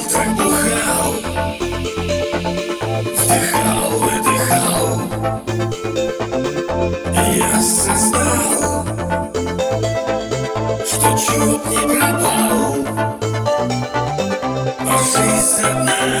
бухал, так бухал Вдыхал, выдыхал. Я осознал Что чуть не пропал. А жизнь одна.